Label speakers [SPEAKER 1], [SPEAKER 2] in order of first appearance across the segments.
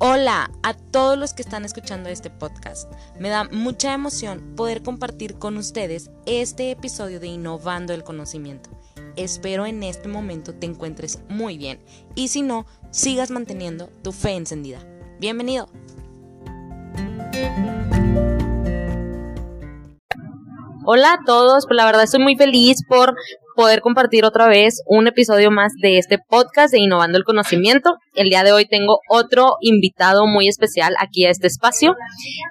[SPEAKER 1] Hola a todos los que están escuchando este podcast. Me da mucha emoción poder compartir con ustedes este episodio de Innovando el Conocimiento. Espero en este momento te encuentres muy bien y si no, sigas manteniendo tu fe encendida. Bienvenido. Hola a todos, pues la verdad estoy muy feliz por poder compartir otra vez un episodio más de este podcast de Innovando el Conocimiento. El día de hoy tengo otro invitado muy especial aquí a este espacio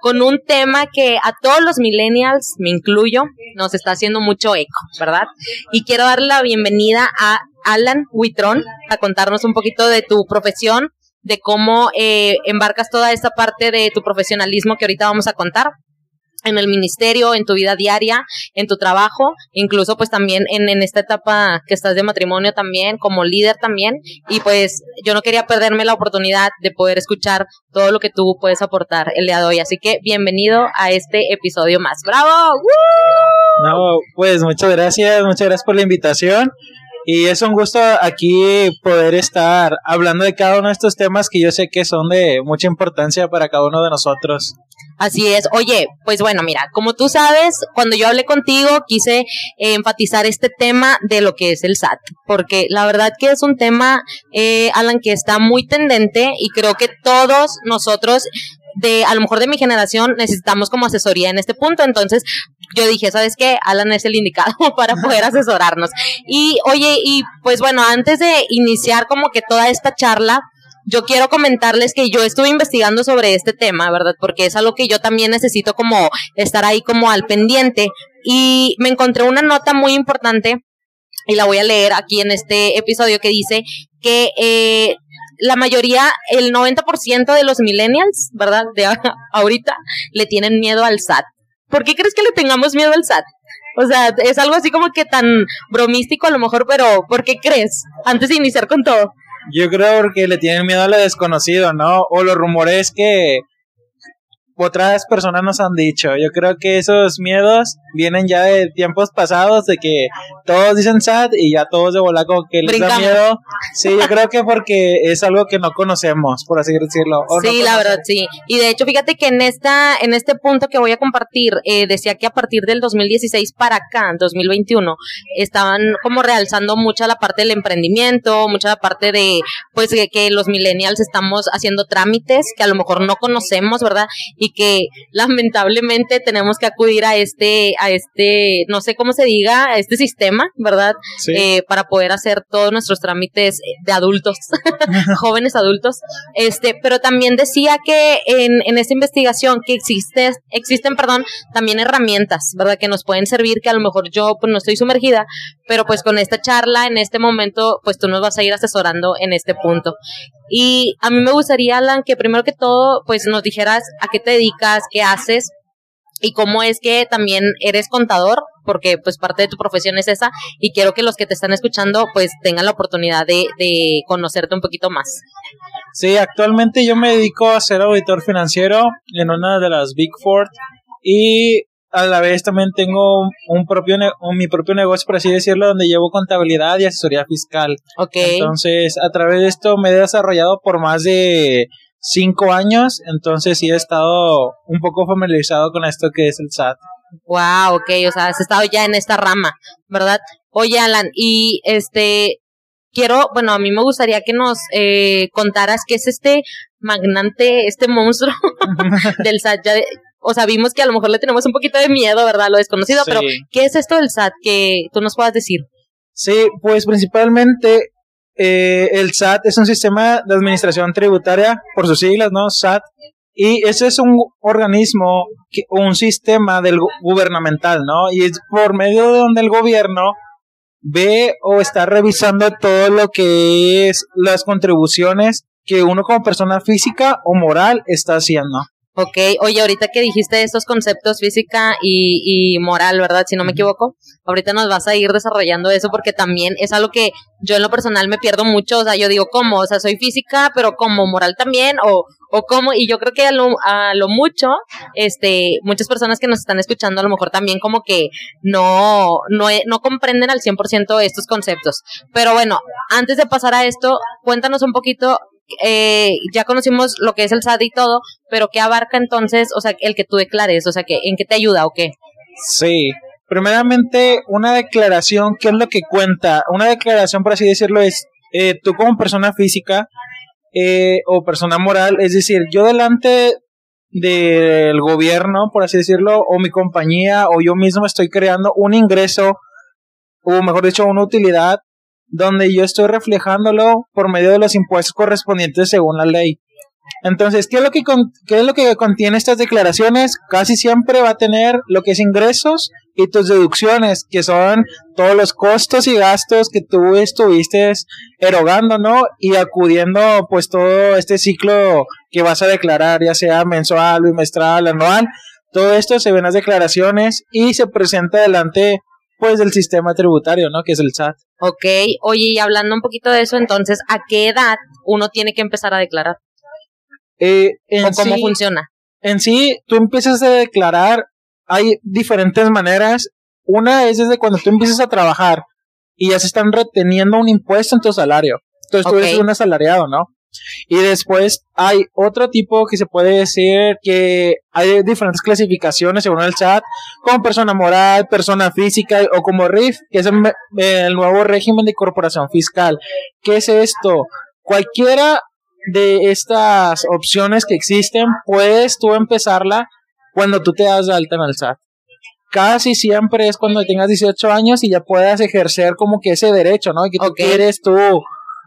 [SPEAKER 1] con un tema que a todos los millennials, me incluyo, nos está haciendo mucho eco, ¿verdad? Y quiero darle la bienvenida a Alan Huitrón a contarnos un poquito de tu profesión, de cómo eh, embarcas toda esta parte de tu profesionalismo que ahorita vamos a contar en el ministerio, en tu vida diaria, en tu trabajo, incluso pues también en, en, esta etapa que estás de matrimonio también, como líder también. Y pues yo no quería perderme la oportunidad de poder escuchar todo lo que tú puedes aportar el día de hoy. Así que bienvenido a este episodio más. ¡Bravo!
[SPEAKER 2] No, pues muchas gracias, muchas gracias por la invitación. Y es un gusto aquí poder estar hablando de cada uno de estos temas que yo sé que son de mucha importancia para cada uno de nosotros.
[SPEAKER 1] Así es. Oye, pues bueno, mira, como tú sabes, cuando yo hablé contigo quise enfatizar este tema de lo que es el SAT, porque la verdad que es un tema, eh, Alan, que está muy tendente y creo que todos nosotros de a lo mejor de mi generación necesitamos como asesoría en este punto, entonces yo dije, ¿sabes qué? Alan es el indicado para poder asesorarnos. Y oye, y pues bueno, antes de iniciar como que toda esta charla, yo quiero comentarles que yo estuve investigando sobre este tema, ¿verdad? Porque es algo que yo también necesito como estar ahí como al pendiente. Y me encontré una nota muy importante y la voy a leer aquí en este episodio que dice que eh, la mayoría, el 90% de los millennials, ¿verdad? De ahorita le tienen miedo al SAT. ¿Por qué crees que le tengamos miedo al SAT? O sea, es algo así como que tan bromístico a lo mejor, pero ¿por qué crees? Antes de iniciar con todo.
[SPEAKER 2] Yo creo porque le tienen miedo a lo desconocido, ¿no? O los rumores que otras personas nos han dicho. Yo creo que esos miedos vienen ya de tiempos pasados, de que todos dicen SAT y ya todos de volaco que les da miedo. Sí, yo creo que porque es algo que no conocemos, por así decirlo.
[SPEAKER 1] sí, la verdad, sí. Y de hecho, fíjate que en esta, en este punto que voy a compartir, eh, decía que a partir del 2016 para acá, en 2021, estaban como realzando mucha la parte del emprendimiento, mucha la parte de, pues, que, que los millennials estamos haciendo trámites que a lo mejor no conocemos, ¿verdad? y que lamentablemente tenemos que acudir a este, a este, no sé cómo se diga, a este sistema, ¿verdad? Eh, para poder hacer todos nuestros trámites de adultos, jóvenes adultos. Este, pero también decía que en, en esta investigación que existe, existen, perdón, también herramientas, ¿verdad? Que nos pueden servir, que a lo mejor yo pues no estoy sumergida, pero pues con esta charla en este momento, pues tú nos vas a ir asesorando en este punto. Y a mí me gustaría, Alan, que primero que todo, pues nos dijeras a qué te dedicas, qué haces y cómo es que también eres contador, porque pues parte de tu profesión es esa y quiero que los que te están escuchando pues tengan la oportunidad de, de conocerte un poquito más.
[SPEAKER 2] Sí, actualmente yo me dedico a ser auditor financiero en una de las Big Four y a la vez también tengo un propio mi propio negocio, por así decirlo, donde llevo contabilidad y asesoría fiscal.
[SPEAKER 1] Ok.
[SPEAKER 2] Entonces, a través de esto me he desarrollado por más de cinco años, entonces sí he estado un poco familiarizado con esto que es el SAT.
[SPEAKER 1] Wow, ok, o sea, has estado ya en esta rama, ¿verdad? Oye, Alan, y este, quiero, bueno, a mí me gustaría que nos eh, contaras qué es este magnante, este monstruo del SAT. Ya, o sea, vimos que a lo mejor le tenemos un poquito de miedo, ¿verdad? Lo desconocido, pero ¿qué es esto del SAT que tú nos puedas decir?
[SPEAKER 2] Sí, pues principalmente eh, el SAT es un sistema de administración tributaria, por sus siglas, ¿no? SAT. Y ese es un organismo, un sistema del gubernamental, ¿no? Y es por medio de donde el gobierno ve o está revisando todo lo que es las contribuciones que uno como persona física o moral está haciendo.
[SPEAKER 1] Ok, oye, ahorita que dijiste estos conceptos física y, y, moral, ¿verdad? Si no me equivoco, ahorita nos vas a ir desarrollando eso porque también es algo que yo en lo personal me pierdo mucho, o sea, yo digo, ¿cómo? O sea, soy física, pero como moral también, o, o cómo, y yo creo que a lo, a lo mucho, este, muchas personas que nos están escuchando a lo mejor también como que no, no, no comprenden al 100% estos conceptos. Pero bueno, antes de pasar a esto, cuéntanos un poquito eh, ya conocimos lo que es el SAT y todo, pero ¿qué abarca entonces, o sea, el que tú declares? O sea, que, ¿en qué te ayuda o qué?
[SPEAKER 2] Sí, primeramente una declaración, ¿qué es lo que cuenta? Una declaración, por así decirlo, es eh, tú como persona física eh, o persona moral, es decir, yo delante del gobierno, por así decirlo, o mi compañía o yo mismo estoy creando un ingreso, o mejor dicho, una utilidad, donde yo estoy reflejándolo por medio de los impuestos correspondientes según la ley. Entonces, ¿qué es, lo que ¿qué es lo que contiene estas declaraciones? Casi siempre va a tener lo que es ingresos y tus deducciones, que son todos los costos y gastos que tú estuviste erogando, ¿no? Y acudiendo, pues, todo este ciclo que vas a declarar, ya sea mensual, bimestral, anual. Todo esto se ve en las declaraciones y se presenta delante, pues, del sistema tributario, ¿no? Que es el SAT.
[SPEAKER 1] Ok, oye, y hablando un poquito de eso, entonces, ¿a qué edad uno tiene que empezar a declarar?
[SPEAKER 2] Eh,
[SPEAKER 1] ¿O cómo funciona?
[SPEAKER 2] En sí, tú empiezas a declarar, hay diferentes maneras. Una es desde cuando tú empiezas a trabajar y ya se están reteniendo un impuesto en tu salario. Entonces tú eres un asalariado, ¿no? Y después hay otro tipo que se puede decir que hay diferentes clasificaciones según el chat, como persona moral, persona física o como RIF, que es el, nuevo régimen de corporación fiscal. ¿Qué es esto? Cualquiera de estas opciones que existen, puedes tú empezarla cuando tú te das de alta en el SAT. Casi siempre es cuando tengas 18 años y ya puedas ejercer como que ese derecho, ¿no? Y que tú quieres tú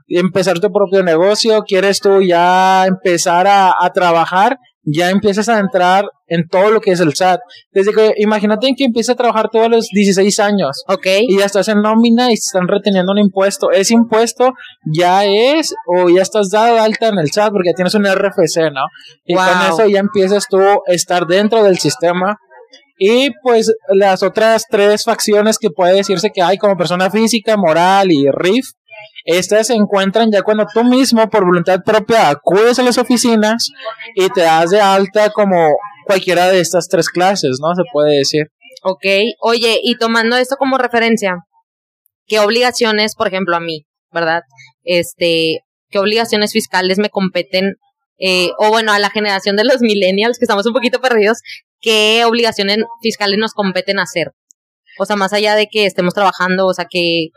[SPEAKER 2] empezar tu propio negocio, quieres tú ya empezar a, a trabajar ya empiezas a entrar en todo lo que es el SAT. Desde que, imagínate que empiezas a trabajar todos los 16 años.
[SPEAKER 1] Ok.
[SPEAKER 2] Y ya estás en nómina y están reteniendo un impuesto. Ese impuesto ya es, o ya estás dado alta en el SAT porque tienes un RFC, ¿no? Y con eso ya empiezas tú a estar dentro del sistema. Y pues las otras tres facciones que puede decirse que hay como persona física, moral y RIF, estas se encuentran ya cuando tú mismo, por voluntad propia, acudes a las oficinas y te das de alta como cualquiera de estas tres clases, ¿no? Se puede decir.
[SPEAKER 1] Ok, oye, y tomando esto como referencia, ¿qué obligaciones, por ejemplo, a mí, verdad? Este, ¿qué obligaciones fiscales me competen? Eh, o bueno, a la generación de los millennials, que estamos un poquito perdidos, ¿qué obligaciones fiscales nos competen hacer? O sea, más allá de que estemos trabajando, o sea, que,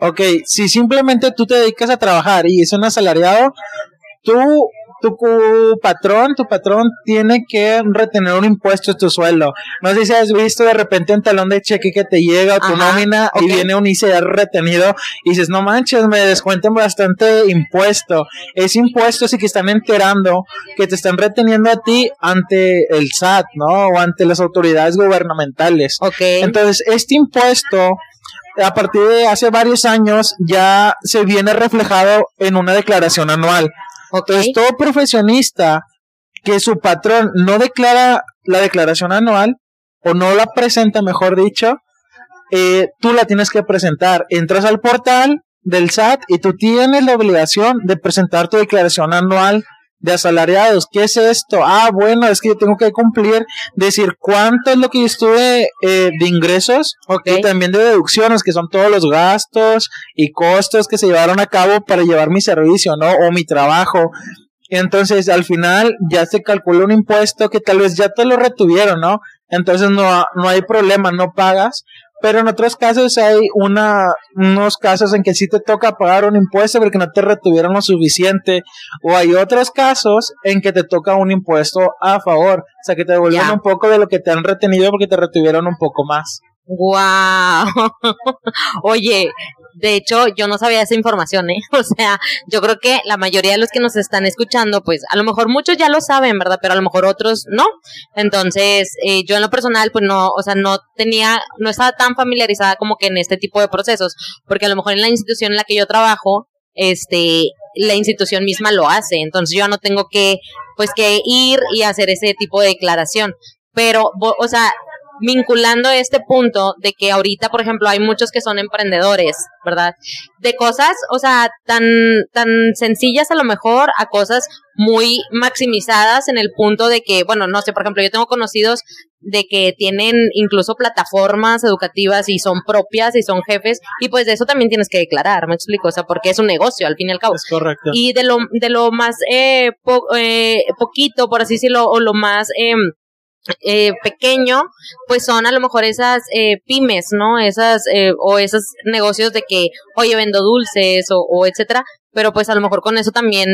[SPEAKER 2] Ok, si simplemente tú te dedicas a trabajar y es un asalariado, tú, tu patrón, tu patrón tiene que retener un impuesto de tu sueldo. No sé si has visto de repente un talón de cheque que te llega a tu nómina y viene un ICR retenido y dices, no manches, me descuenten bastante impuesto. Ese impuesto sí que están enterando que te están reteniendo a ti ante el SAT, ¿no? O ante las autoridades gubernamentales.
[SPEAKER 1] Ok.
[SPEAKER 2] Entonces, este impuesto a partir de hace varios años ya se viene reflejado en una declaración anual. Entonces, todo profesionista que su patrón no declara la declaración anual o no la presenta, mejor dicho, eh, tú la tienes que presentar. Entras al portal del SAT y tú tienes la obligación de presentar tu declaración anual de asalariados. ¿Qué es esto? Ah, bueno, es que yo tengo que cumplir, decir cuánto es lo que yo estuve eh, de ingresos y también de deducciones, que son todos los gastos y costos que se llevaron a cabo para llevar mi servicio, ¿no? O mi trabajo. Entonces, al final ya se calcula un impuesto que tal vez ya te lo retuvieron, ¿no? Entonces no, no hay problema, no pagas, pero en otros casos hay una, unos casos en que sí te toca pagar un impuesto porque no te retuvieron lo suficiente. O hay otros casos en que te toca un impuesto a favor. O sea, que te devuelven un poco de lo que te han retenido porque te retuvieron un poco más.
[SPEAKER 1] Wow. Oye, de hecho, yo no sabía esa información, ¿eh? O sea, yo creo que la mayoría de los que nos están escuchando, pues a lo mejor muchos ya lo saben, ¿verdad? Pero a lo mejor otros no. Entonces, eh, yo en lo personal, pues no, o sea, no tenía, no estaba tan familiarizada como que en este tipo de procesos, porque a lo mejor en la institución en la que yo trabajo, este, la institución misma lo hace. Entonces, yo no tengo que, pues, que ir y hacer ese tipo de declaración. Pero, o sea, vinculando este punto de que ahorita, por ejemplo, hay muchos que son emprendedores, ¿verdad? De cosas, o sea, tan, tan sencillas a lo mejor a cosas muy maximizadas en el punto de que, bueno, no sé, por ejemplo, yo tengo conocidos de que tienen incluso plataformas educativas y son propias y son jefes y pues de eso también tienes que declarar, me explico, o sea, porque es un negocio al fin y al cabo.
[SPEAKER 2] Es correcto.
[SPEAKER 1] Y de lo, de lo más eh, eh, poquito, por así decirlo, o lo más... Eh, eh, pequeño, pues son a lo mejor esas eh, pymes, ¿no? Esas, eh, o esos negocios de que, oye, vendo dulces o, etcétera, pero pues a lo mejor con eso también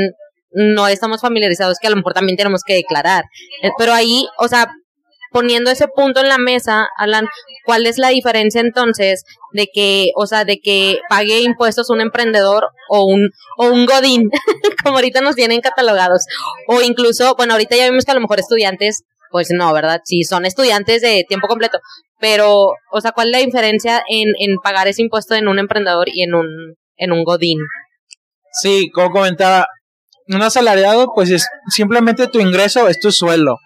[SPEAKER 1] no estamos familiarizados, que a lo mejor también tenemos que declarar. Eh, pero ahí, o sea, poniendo ese punto en la mesa, Alan, ¿cuál es la diferencia entonces de que, o sea, de que pague impuestos un emprendedor o un, o un godín, como ahorita nos tienen catalogados? O incluso, bueno, ahorita ya vimos que a lo mejor estudiantes pues no, ¿verdad? Si son estudiantes de tiempo completo, pero, o sea, ¿cuál es la diferencia en, en pagar ese impuesto en un emprendedor y en un, en un godín?
[SPEAKER 2] Sí, como comentaba, un asalariado, pues es simplemente tu ingreso, es tu sueldo.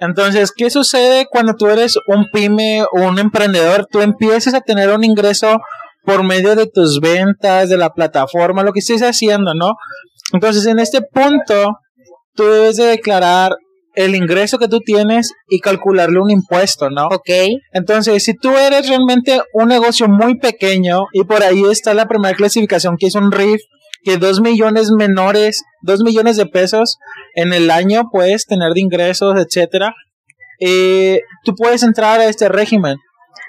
[SPEAKER 2] Entonces, ¿qué sucede cuando tú eres un pyme o un emprendedor? Tú empiezas a tener un ingreso por medio de tus ventas, de la plataforma, lo que estés haciendo, ¿no? Entonces, en este punto, tú debes de declarar el ingreso que tú tienes y calcularle un impuesto, ¿no?
[SPEAKER 1] Ok.
[SPEAKER 2] Entonces, si tú eres realmente un negocio muy pequeño y por ahí está la primera clasificación que es un RIF, que dos millones menores, dos millones de pesos en el año puedes tener de ingresos, etcétera, eh, tú puedes entrar a este régimen.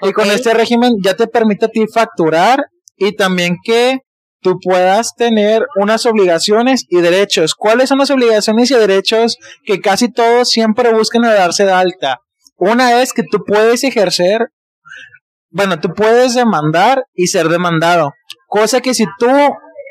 [SPEAKER 2] Y con este régimen ya te permite a ti facturar y también que tú puedas tener unas obligaciones y derechos. ¿Cuáles son las obligaciones y derechos que casi todos siempre buscan a darse de alta? Una es que tú puedes ejercer, bueno, tú puedes demandar y ser demandado. Cosa que si tú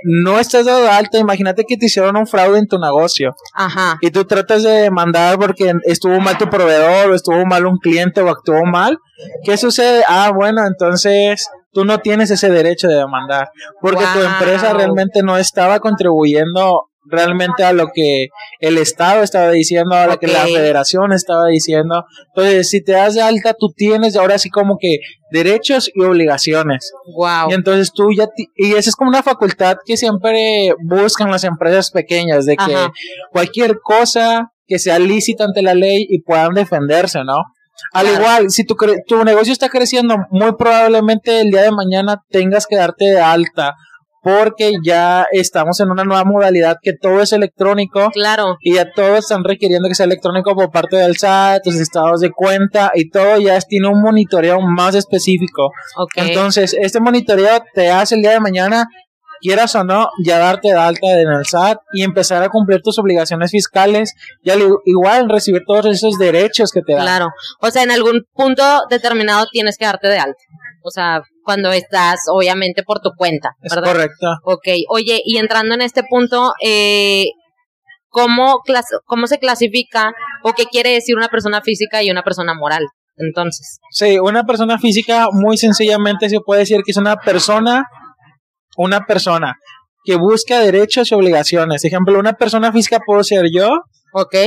[SPEAKER 2] no estás dado de alta, imagínate que te hicieron un fraude en tu negocio
[SPEAKER 1] Ajá.
[SPEAKER 2] y tú tratas de demandar porque estuvo mal tu proveedor o estuvo mal un cliente o actuó mal, ¿qué sucede? Ah, bueno, entonces tú no tienes ese derecho de demandar porque tu empresa realmente no estaba contribuyendo realmente a lo que el Estado estaba diciendo, a lo que la federación estaba diciendo. Entonces, si te das de alta, tú tienes ahora sí como que derechos y obligaciones.
[SPEAKER 1] Wow.
[SPEAKER 2] Y entonces tú ya, ti- y esa es como una facultad que siempre buscan las empresas pequeñas, de que
[SPEAKER 1] Ajá.
[SPEAKER 2] cualquier cosa que sea lícita ante la ley y puedan defenderse, ¿no? Al
[SPEAKER 1] Claro.
[SPEAKER 2] igual, si tu, cre- tu negocio está creciendo, muy probablemente el día de mañana tengas que darte de alta porque ya estamos en una nueva modalidad que todo es electrónico
[SPEAKER 1] Claro.
[SPEAKER 2] y ya todos están requiriendo que sea electrónico por parte del SAT, tus estados de cuenta y todo ya tiene un monitoreo más específico.
[SPEAKER 1] Ok.
[SPEAKER 2] Entonces, este monitoreo te hace el día de mañana, quieras o no, ya darte de alta en el SAT y empezar a cumplir tus obligaciones fiscales y al igual recibir todos esos derechos que te dan.
[SPEAKER 1] Claro. O sea, en algún punto determinado tienes que darte de alta. O sea, cuando estás, obviamente, por tu cuenta,
[SPEAKER 2] Es
[SPEAKER 1] ¿verdad?
[SPEAKER 2] correcto.
[SPEAKER 1] Ok, oye, y entrando en este punto, eh, ¿cómo, clas- ¿cómo se clasifica o qué quiere decir una persona física y una persona moral? Entonces,
[SPEAKER 2] Sí, una persona física muy sencillamente se puede decir que es una persona, una persona que busca derechos y obligaciones. Ejemplo, una persona física puedo ser yo,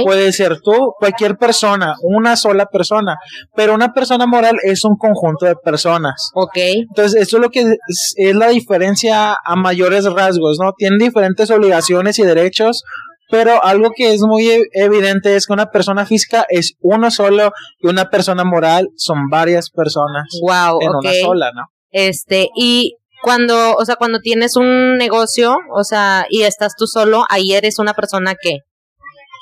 [SPEAKER 2] puede ser tú, cualquier persona, una sola persona, pero una persona moral es un conjunto de personas.
[SPEAKER 1] ok,
[SPEAKER 2] Entonces, eso es lo que es, es la diferencia a mayores rasgos, ¿no? Tienen diferentes obligaciones y derechos, pero algo que es muy e- evidente es que una persona física es uno solo y una persona moral son varias personas
[SPEAKER 1] wow,
[SPEAKER 2] en una sola, ¿no?
[SPEAKER 1] Este, y cuando, o sea, cuando tienes un negocio, o sea, y estás tú solo, ahí eres una persona que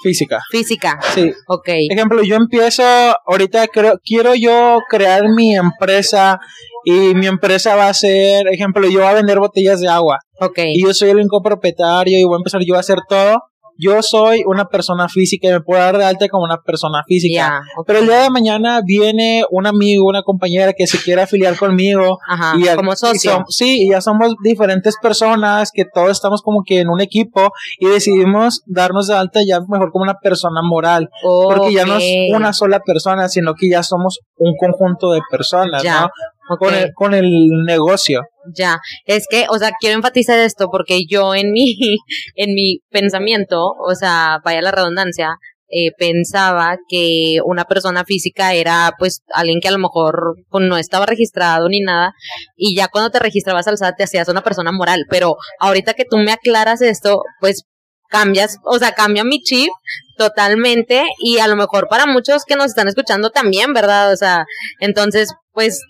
[SPEAKER 2] Física.
[SPEAKER 1] física,
[SPEAKER 2] Sí.
[SPEAKER 1] ok,
[SPEAKER 2] Ejemplo, yo empiezo, ahorita creo, quiero yo crear mi empresa y mi empresa va a ser, ejemplo, yo voy a vender botellas de agua.
[SPEAKER 1] ok,
[SPEAKER 2] y yo soy el único propietario y voy a empezar yo a hacer todo, yo soy una persona física y me puedo dar de alta como una persona física. Pero el día de mañana viene un amigo, una compañera que se quiere afiliar conmigo.
[SPEAKER 1] Ajá,
[SPEAKER 2] y ya-
[SPEAKER 1] como
[SPEAKER 2] y
[SPEAKER 1] socio,
[SPEAKER 2] sí, y ya somos diferentes personas que todos estamos como que en un equipo y decidimos darnos de alta ya mejor como una persona moral. Porque ya no es una sola persona, sino que ya somos un conjunto de personas, ¿no? Con el, con el negocio.
[SPEAKER 1] Ya, es que, o sea, quiero enfatizar esto porque yo en mi, en mi pensamiento, o sea, vaya la redundancia, eh, pensaba que una persona física era pues alguien que a lo mejor pues, no estaba registrado ni nada y ya cuando te registrabas al SAT te hacías una persona moral, pero ahorita que tú me aclaras esto, pues cambias, o sea, cambia mi chip totalmente y a lo mejor para muchos que nos están escuchando también, ¿verdad? O sea, entonces, pues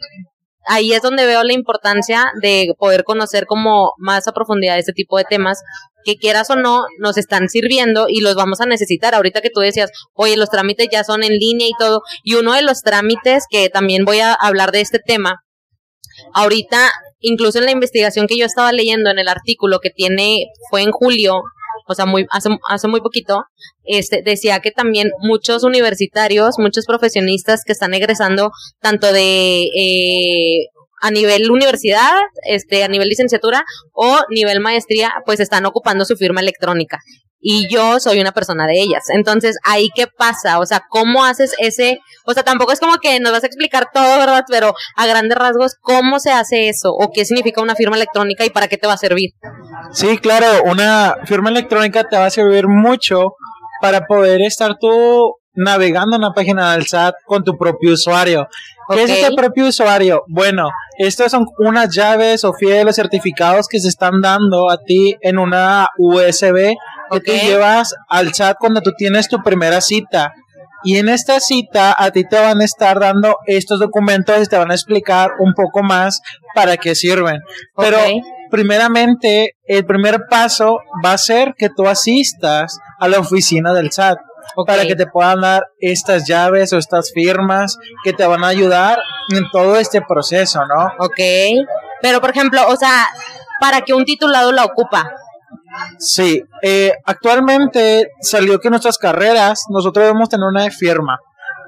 [SPEAKER 1] ahí es donde veo la importancia de poder conocer como más a profundidad este tipo de temas que quieras o no nos están sirviendo y los vamos a necesitar. Ahorita que tú decías, oye, los trámites ya son en línea y todo, y uno de los trámites que también voy a hablar de este tema, ahorita, incluso en la investigación que yo estaba leyendo en el artículo que tiene, fue en julio, o sea, muy, hace, hace muy poquito, este, decía que también muchos universitarios, muchos profesionistas que están egresando tanto de eh, a nivel universidad, este, a nivel licenciatura o nivel maestría, pues están ocupando su firma electrónica. Y yo soy una persona de ellas. Entonces, ¿ahí qué pasa? O sea, ¿cómo haces ese? O sea, tampoco es como que nos vas a explicar todo, ¿verdad? Pero a grandes rasgos, ¿cómo se hace eso? ¿O qué significa una firma electrónica y para qué te va a servir?
[SPEAKER 2] Sí, claro, una firma electrónica te va a servir mucho para poder estar tú navegando en la página del SAT con tu propio usuario. ¿Qué es ese propio usuario? Bueno, estas son unas llaves o fieles certificados que se están dando a ti en una USB que te llevas al SAT cuando tú tienes tu primera cita. Y en esta cita a ti te van a estar dando estos documentos y te van a explicar un poco más para qué sirven. Pero primeramente, el primer paso va a ser que tú asistas a la oficina del SAT para que te puedan dar estas llaves o estas firmas que te van a ayudar en todo este proceso, ¿no?
[SPEAKER 1] Ok. Pero, por ejemplo, o sea, para que un titulado la ocupa.
[SPEAKER 2] Sí, eh, actualmente salió que nuestras carreras nosotros debemos tener una firma.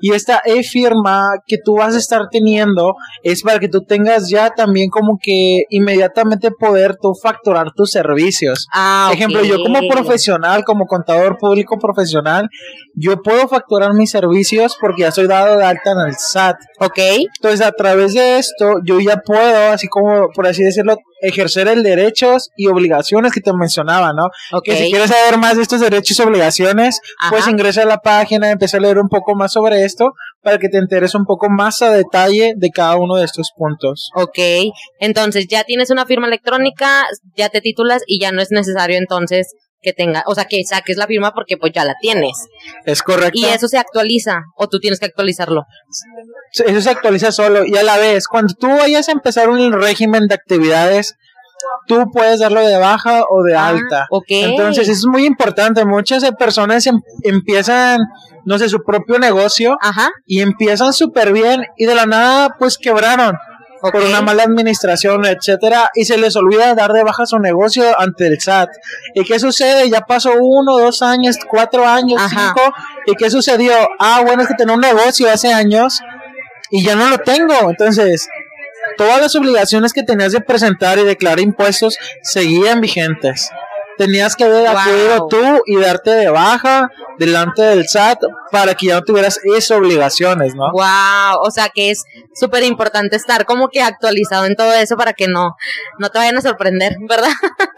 [SPEAKER 2] Y esta e-firma que tú vas a estar teniendo es para que tú tengas ya también como que inmediatamente poder tú facturar tus servicios.
[SPEAKER 1] Ah,
[SPEAKER 2] Ejemplo, yo como profesional, como contador público profesional, yo puedo facturar mis servicios porque ya soy dado de alta en el SAT.
[SPEAKER 1] Ok.
[SPEAKER 2] Entonces, a través de esto, yo ya puedo, así como, por así decirlo, ejercer el derechos y obligaciones que te mencionaba, ¿no? Que si quieres saber más de estos derechos y obligaciones, pues ingresa a la página, empieza a leer un poco más sobre esto para que te enteres un poco más a detalle de cada uno de estos puntos.
[SPEAKER 1] Ok, entonces ya tienes una firma electrónica, ya te titulas y ya no es necesario entonces que tenga, o sea, que saques la firma porque pues ya la tienes.
[SPEAKER 2] Es correcto.
[SPEAKER 1] Y eso se actualiza o tú tienes que actualizarlo.
[SPEAKER 2] Eso se actualiza solo y a la vez, cuando tú vayas a empezar un régimen de actividades, tú puedes darlo de baja o de ah, alta. Entonces, eso es muy importante. Muchas personas em, empiezan, no sé, su propio negocio y empiezan súper bien y de la nada, pues quebraron por una mala administración, etcétera, y se les olvida dar de baja su negocio ante el SAT. ¿Y qué sucede? Ya pasó uno, dos años, cuatro años, cinco, ¿y qué sucedió? Ah, bueno, es que tenía un negocio hace años y ya no lo tengo. Entonces, todas las obligaciones que tenías de presentar y declarar impuestos seguían vigentes tenías que haber acudido tú y darte de baja delante del SAT para que ya no tuvieras esas obligaciones, ¿no?
[SPEAKER 1] Wow, o sea que es súper importante estar como que actualizado en todo eso para que no, no te vayan a sorprender, ¿verdad?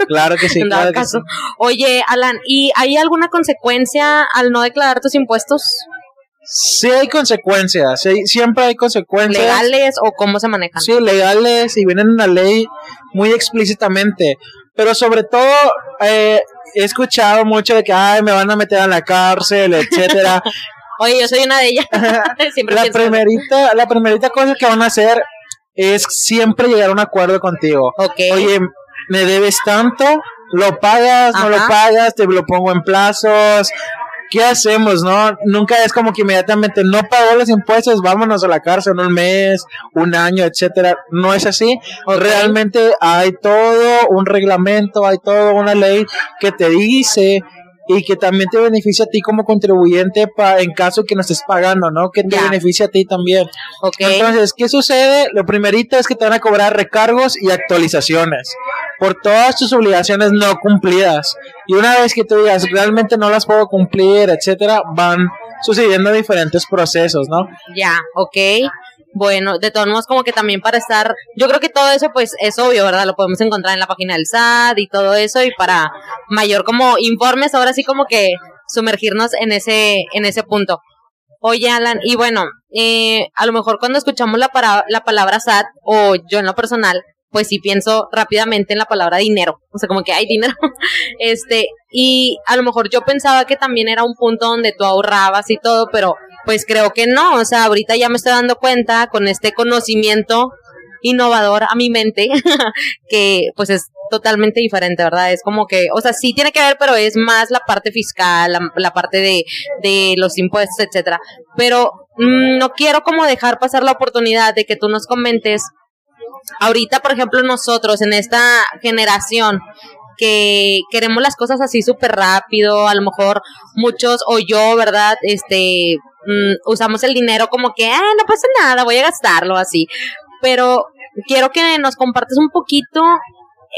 [SPEAKER 2] Claro que sí, claro que sí.
[SPEAKER 1] Oye, Alan, ¿y hay alguna consecuencia al no declarar tus impuestos?
[SPEAKER 2] Sí hay consecuencias, siempre hay consecuencias.
[SPEAKER 1] ¿Legales o cómo se manejan?
[SPEAKER 2] Sí, legales y vienen en la ley muy explícitamente pero sobre todo eh, he escuchado mucho de que ay me van a meter a la cárcel etcétera.
[SPEAKER 1] Oye yo soy una de ellas.
[SPEAKER 2] La primerita la primerita cosa que van a hacer es siempre llegar a un acuerdo contigo.
[SPEAKER 1] Okay.
[SPEAKER 2] oye me debes tanto lo pagas no lo pagas te lo pongo en plazos ¿qué hacemos, no? Nunca es como que inmediatamente no pagó los impuestos, vámonos a la cárcel un mes, un año, etcétera. No es así. Realmente hay todo un reglamento, hay toda una ley que te dice y que también te beneficia a ti como contribuyente pa, en caso que no estés pagando, ¿no? Que te beneficia a ti también. Entonces, ¿qué sucede? Lo primerito es que te van a cobrar recargos y actualizaciones por todas tus obligaciones no cumplidas. Y una vez que tú digas, realmente no las puedo cumplir, etcétera, van sucediendo diferentes procesos, ¿no?
[SPEAKER 1] Ya, ok. Bueno, de todos modos, como que también para estar, yo creo que todo eso pues es obvio, ¿verdad? Lo podemos encontrar en la página del SAT y todo eso y para mayor como informes, ahora sí como que sumergirnos en ese, en ese punto. Oye, Alan, y bueno, eh, a lo mejor cuando escuchamos la, para, la palabra SAT, o yo en lo personal, pues sí pienso rápidamente en la palabra dinero. O sea, como que hay dinero. este, y a lo mejor yo pensaba que también era un punto donde tú ahorrabas y todo, pero pues creo que no. O sea, ahorita ya me estoy dando cuenta con este conocimiento innovador a mi mente, que pues es totalmente diferente, ¿verdad? Es como que, o sea, sí tiene que ver, pero es más la parte fiscal, la, parte de, de, los impuestos, etcétera. Pero mm, no quiero como dejar pasar la oportunidad de que tú nos comentes, ahorita, por ejemplo, nosotros en esta generación, que queremos las cosas así súper rápido, a lo mejor muchos o yo, ¿verdad? Este, mm, usamos el dinero como que, ah, no pasa nada, voy a gastarlo así. Pero quiero que nos compartes un poquito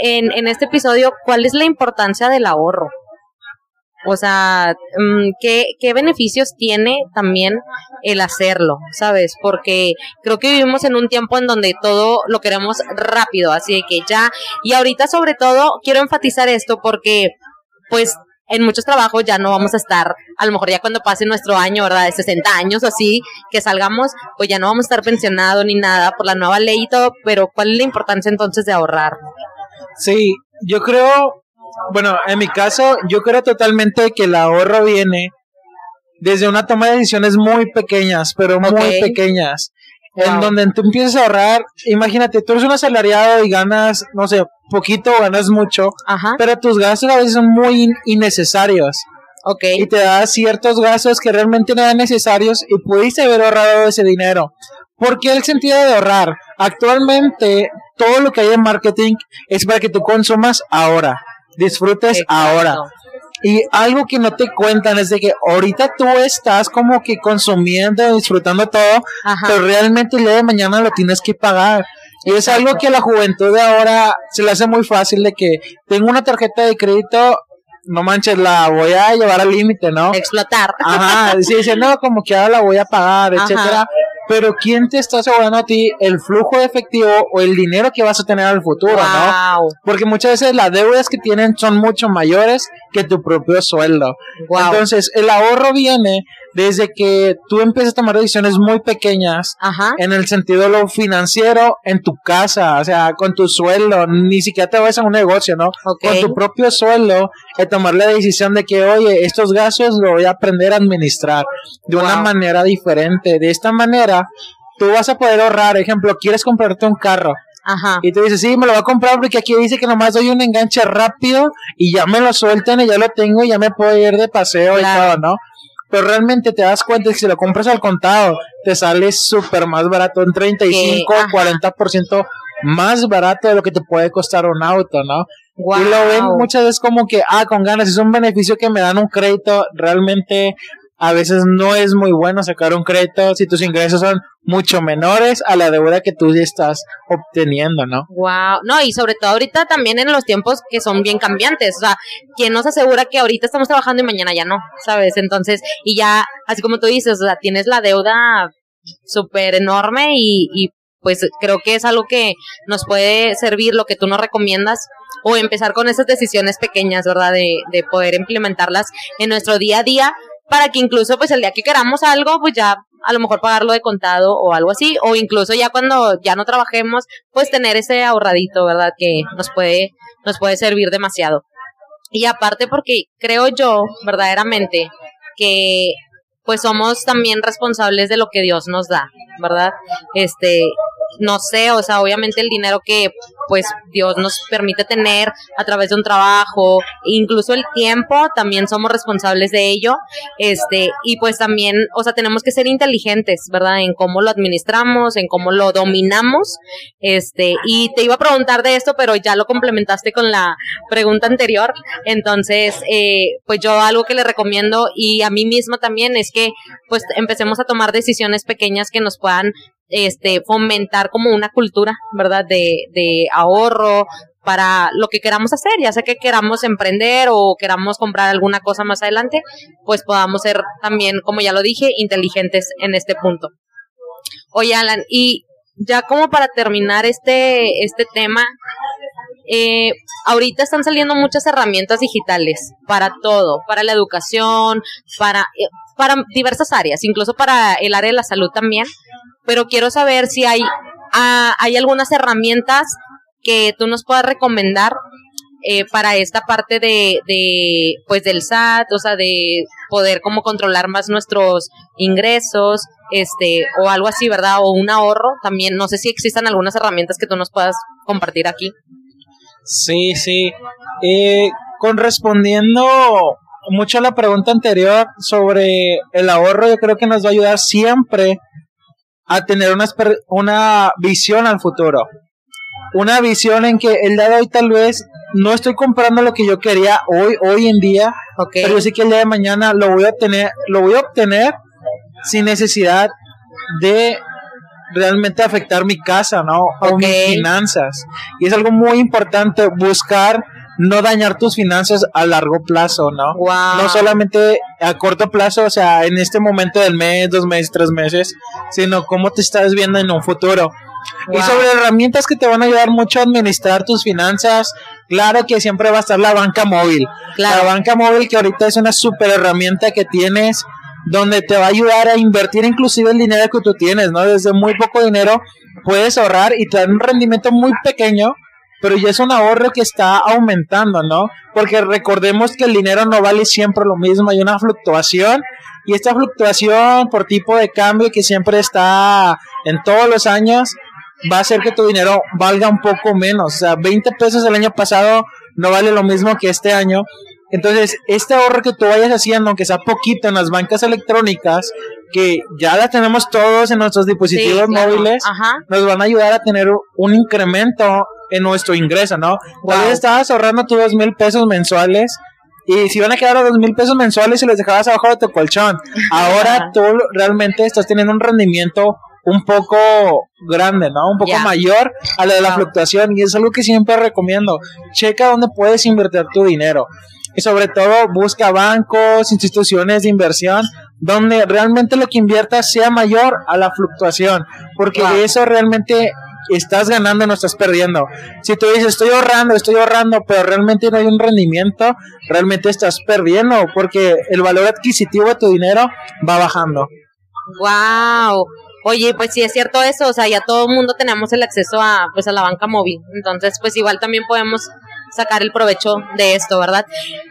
[SPEAKER 1] en, en este episodio cuál es la importancia del ahorro. O sea, mm, ¿qué, ¿qué beneficios tiene también el hacerlo? ¿Sabes? Porque creo que vivimos en un tiempo en donde todo lo queremos rápido, así que ya, y ahorita sobre todo quiero enfatizar esto porque, pues, en muchos trabajos ya no vamos a estar, a lo mejor ya cuando pase nuestro año, ¿verdad? De 60 años o así, que salgamos, pues ya no vamos a estar pensionados ni nada por la nueva ley y todo, pero ¿cuál es la importancia entonces de ahorrar?
[SPEAKER 2] Sí, yo creo, bueno, en mi caso, yo creo totalmente que el ahorro viene desde una toma de decisiones muy pequeñas, pero muy pequeñas. En donde tú empiezas a ahorrar, imagínate, tú eres un asalariado y ganas, no sé, poquito o ganas mucho, pero tus gastos a veces son muy innecesarios.
[SPEAKER 1] Okay.
[SPEAKER 2] Y te da ciertos gastos que realmente no eran necesarios y pudiste haber ahorrado ese dinero. ¿Por qué el sentido de ahorrar? Actualmente, todo lo que hay en marketing es para que tú consumas ahora, disfrutes ahora. Y algo que no te cuentan es de que ahorita tú estás como que consumiendo, disfrutando todo, pero realmente el día de mañana lo tienes que pagar. Y es algo que a la juventud de ahora se le hace muy fácil de que tengo una tarjeta de crédito, no manches, la voy a llevar al límite, ¿no?
[SPEAKER 1] Explotar.
[SPEAKER 2] Ajá, sí, dice, no, como que ahora la voy a pagar, etcétera pero ¿quién te está asegurando a ti el flujo de efectivo o el dinero que vas a tener al futuro, no? Porque muchas veces las deudas que tienen son mucho mayores que tu propio sueldo. Entonces, el ahorro viene desde que tú empiezas a tomar decisiones muy pequeñas en el sentido de lo financiero en tu casa, o sea, con tu sueldo, ni siquiera te vas a un negocio, ¿no? Con tu propio sueldo, de tomar la decisión de que, oye, estos gastos lo voy a aprender a administrar de una manera diferente. De esta manera, tú vas a poder ahorrar, ejemplo, quieres comprarte un carro.
[SPEAKER 1] Ajá.
[SPEAKER 2] Y tú dices, sí, me lo voy a comprar porque aquí dice que nomás doy un enganche rápido y ya me lo sueltan y ya lo tengo y ya me puedo ir de paseo y todo, ¿no? Pero realmente te das cuenta que si lo compras al contado, te sale súper más barato, un 35 o 40% más barato de lo que te puede costar un auto, ¿no? Y lo ven muchas veces como que, ah, con ganas, es un beneficio que me dan un crédito, realmente a veces no es muy bueno sacar un crédito si tus ingresos son mucho menores a la deuda que tú estás obteniendo, ¿no?
[SPEAKER 1] Wow, no, y sobre todo ahorita también en los tiempos que son bien cambiantes, o sea, ¿quién nos asegura que ahorita estamos trabajando y mañana ya no? ¿Sabes? Entonces, y ya, así como tú dices, o sea, tienes la deuda súper enorme y, y pues creo que es algo que nos puede servir lo que tú nos recomiendas o empezar con esas decisiones pequeñas, ¿verdad? De poder implementarlas en nuestro día a día para que incluso pues el día que queramos algo, pues ya a lo mejor pagarlo de contado o algo así, o incluso ya cuando ya no trabajemos, pues tener ese ahorradito, ¿verdad? Que nos puede, nos puede servir demasiado. Y aparte porque creo yo verdaderamente que pues somos también responsables de lo que Dios nos da, ¿verdad? Este, no sé, o sea, obviamente el dinero que pues Dios nos permite tener a través de un trabajo, incluso el tiempo, también somos responsables de ello, este, y pues también, o sea, tenemos que ser inteligentes, ¿verdad? En cómo lo administramos, en cómo lo dominamos, este, y te iba a preguntar de esto, pero ya lo complementaste con la pregunta anterior, entonces, eh, pues yo algo que le recomiendo y a mí misma también es que pues empecemos a tomar decisiones pequeñas que nos puedan este, fomentar como una cultura, ¿verdad? De, ahorro para lo que queramos hacer, ya sea que queramos emprender o queramos comprar alguna cosa más adelante, pues podamos ser también, como ya lo dije, inteligentes en este punto. Oye, Alan, y ya como para terminar este, este tema, eh, ahorita están saliendo muchas herramientas digitales para todo, para la educación, para, eh, para diversas áreas, incluso para el área de la salud también. Pero quiero saber si hay, ah, hay algunas herramientas que tú nos puedas recomendar eh, para esta parte de, de, pues del SAT, o sea, de poder como controlar más nuestros ingresos, este, o algo así, ¿verdad? O un ahorro también. No sé si existan algunas herramientas que tú nos puedas compartir aquí.
[SPEAKER 2] Sí, sí. Eh, correspondiendo mucho a la pregunta anterior sobre el ahorro, yo creo que nos va a ayudar siempre a tener una, una visión al futuro. Una visión en que el día de hoy tal vez no estoy comprando lo que yo quería hoy, hoy en día, pero yo sé que el día de mañana lo voy a obtener, lo voy a obtener sin necesidad de realmente afectar mi casa, ¿no? O mis finanzas. Y es algo muy importante buscar no dañar tus finanzas a largo plazo, ¿no? No solamente a corto plazo, o sea, en este momento del mes, dos meses, tres meses, sino cómo te estás viendo en un futuro. Y sobre herramientas que te van a ayudar mucho a administrar tus finanzas, claro que siempre va a estar la banca móvil. La banca móvil que ahorita es una super herramienta que tienes donde te va a ayudar a invertir inclusive el dinero que tú tienes, ¿no? Desde muy poco dinero puedes ahorrar y te dan un rendimiento muy pequeño, pero ya es un ahorro que está aumentando, ¿no? Porque recordemos que el dinero no vale siempre lo mismo, hay una fluctuación y esta fluctuación por tipo de cambio que siempre está en todos los años va a hacer que tu dinero valga un poco menos, o sea, 20 pesos el año pasado no vale lo mismo que este año. Entonces, este ahorro que tú vayas haciendo, aunque sea poquito en las bancas electrónicas, que ya la tenemos todos en nuestros dispositivos móviles, nos van a ayudar a tener un incremento en nuestro ingreso, ¿no? Tal vez estabas ahorrando tus dos mil pesos mensuales y si van a quedar a dos mil pesos mensuales y los dejabas abajo de tu colchón, ahora tú realmente estás teniendo un rendimiento un poco grande, ¿no? Un poco mayor a la de la fluctuación y es algo que siempre recomiendo. Checa dónde puedes invertir tu dinero y sobre todo busca bancos, instituciones de inversión donde realmente lo que inviertas sea mayor a la fluctuación, porque de eso realmente estás ganando, no estás perdiendo. Si tú dices, estoy ahorrando, estoy ahorrando, pero realmente no hay un rendimiento, realmente estás perdiendo, porque el valor adquisitivo de tu dinero va bajando.
[SPEAKER 1] Wow. Oye, pues sí es cierto eso, o sea, ya todo el mundo tenemos el acceso a pues a la banca móvil. Entonces, pues igual también podemos sacar el provecho de esto, ¿verdad?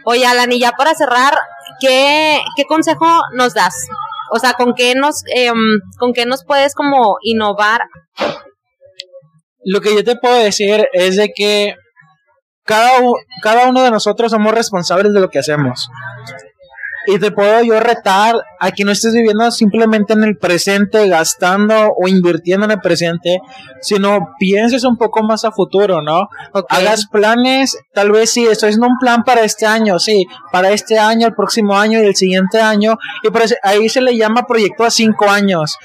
[SPEAKER 1] Oye, Alan, y ya para cerrar, ¿qué, qué consejo nos das? O sea, ¿con qué nos, em, con qué nos puedes como innovar?
[SPEAKER 2] Lo que yo te puedo decir es de que cada, cada uno de nosotros somos responsables de lo que hacemos. Y te puedo yo retar a que no estés viviendo simplemente en el presente, gastando o invirtiendo en el presente, sino pienses un poco más a futuro, ¿no? Hagas planes, tal vez sí, estoy haciendo un plan para este año, sí, para este año, el próximo año y el siguiente año, y por ahí se le llama proyecto a cinco años.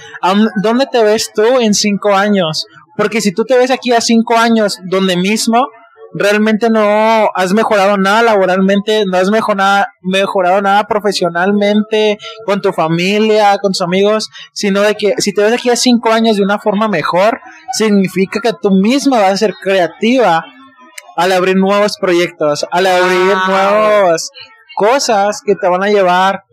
[SPEAKER 2] ¿Dónde te ves tú en cinco años? Porque si tú te ves aquí a cinco años, donde mismo, realmente no has mejorado nada laboralmente, no has mejorado, mejorado nada profesionalmente, con tu familia, con tus amigos, sino de que si te ves aquí a cinco años de una forma mejor, significa que tú misma vas a ser creativa al abrir nuevos proyectos, al abrir nuevas cosas que te van a llevar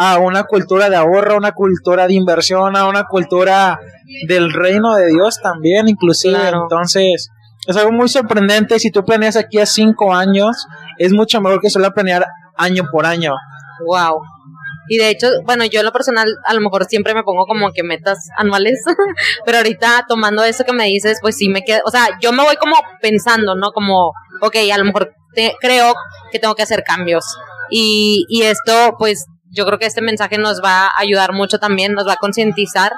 [SPEAKER 2] a una cultura de ahorro, a una cultura de inversión, a una cultura del reino de Dios también, inclusive. Entonces, es algo muy sorprendente. Si tú planeas aquí a cinco años, es mucho mejor que solo planear año por año.
[SPEAKER 1] Wow. Y de hecho, bueno, yo en lo personal a lo mejor siempre me pongo como que metas anuales, pero ahorita tomando eso que me dices, pues sí me quedo, o sea, yo me voy como pensando, ¿no? Como, ok, a lo mejor te, creo que tengo que hacer cambios. Y, y esto, pues yo creo que este mensaje nos va a ayudar mucho también, nos va a concientizar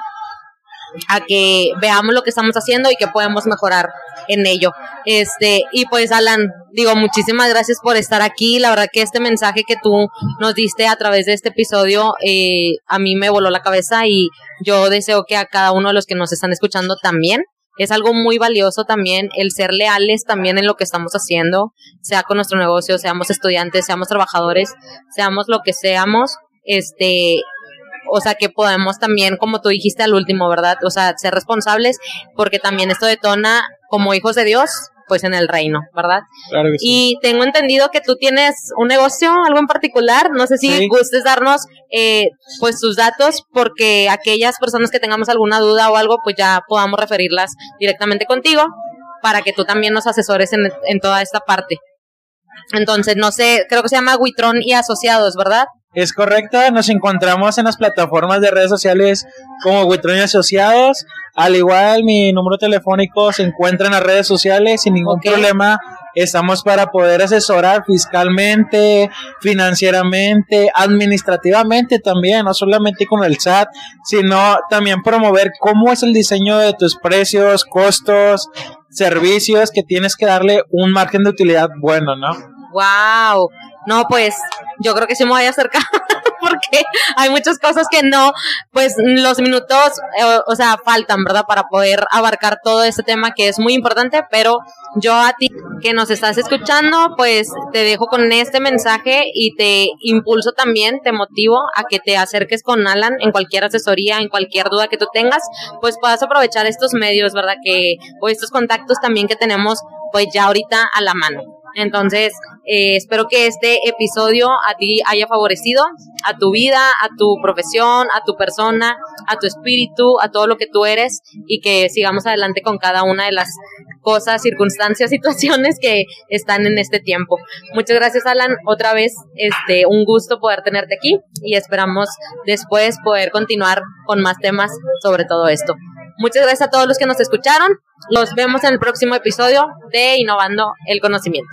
[SPEAKER 1] a que veamos lo que estamos haciendo y que podemos mejorar en ello. Este, y pues Alan, digo, muchísimas gracias por estar aquí. La verdad que este mensaje que tú nos diste a través de este episodio eh, a mí me voló la cabeza y yo deseo que a cada uno de los que nos están escuchando también. Es algo muy valioso también el ser leales también en lo que estamos haciendo, sea con nuestro negocio, seamos estudiantes, seamos trabajadores, seamos lo que seamos, este, o sea, que podemos también, como tú dijiste al último, ¿verdad? O sea, ser responsables, porque también esto detona como hijos de Dios, pues en el reino, ¿verdad?
[SPEAKER 2] Claro que sí.
[SPEAKER 1] Y tengo entendido que tú tienes un negocio, algo en particular. No sé si
[SPEAKER 2] Sí.
[SPEAKER 1] gustes darnos eh, pues tus datos, porque aquellas personas que tengamos alguna duda o algo, pues ya podamos referirlas directamente contigo para que tú también nos asesores en, en toda esta parte. Entonces, no sé, creo que se llama Witron y Asociados, ¿verdad?
[SPEAKER 2] Es correcta, nos encontramos en las plataformas de redes sociales como Witron y Asociados. Al igual, mi número telefónico se encuentra en las redes sociales sin ningún problema. Estamos para poder asesorar fiscalmente, financieramente, administrativamente también, no solamente con el SAT, sino también promover cómo es el diseño de tus precios, costos, servicios que tienes que darle un margen de utilidad bueno, ¿no?
[SPEAKER 1] Wow. No, pues yo creo que sí me voy a acercar porque hay muchas cosas que no, pues los minutos, eh, o sea, faltan, ¿verdad? Para poder abarcar todo este tema que es muy importante, pero yo a ti que nos estás escuchando, pues te dejo con este mensaje y te impulso también, te motivo a que te acerques con Alan en cualquier asesoría, en cualquier duda que tú tengas, pues puedas aprovechar estos medios, ¿verdad? Que, o estos contactos también que tenemos, pues ya ahorita a la mano. Entonces, eh, espero que este episodio a ti haya favorecido a tu vida, a tu profesión, a tu persona, a tu espíritu, a todo lo que tú eres y que sigamos adelante con cada una de las cosas, circunstancias, situaciones que están en este tiempo. Muchas gracias, Alan. Otra vez, este, un gusto poder tenerte aquí y esperamos después poder continuar con más temas sobre todo esto. Muchas gracias a todos los que nos escucharon. Los vemos en el próximo episodio de Innovando el Conocimiento.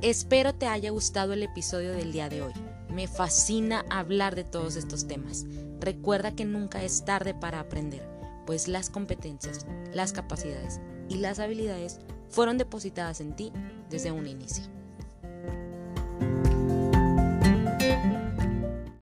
[SPEAKER 3] Espero te haya gustado el episodio del día de hoy. Me fascina hablar de todos estos temas. Recuerda que nunca es tarde para aprender, pues las competencias, las capacidades y las habilidades fueron depositadas en ti desde un inicio.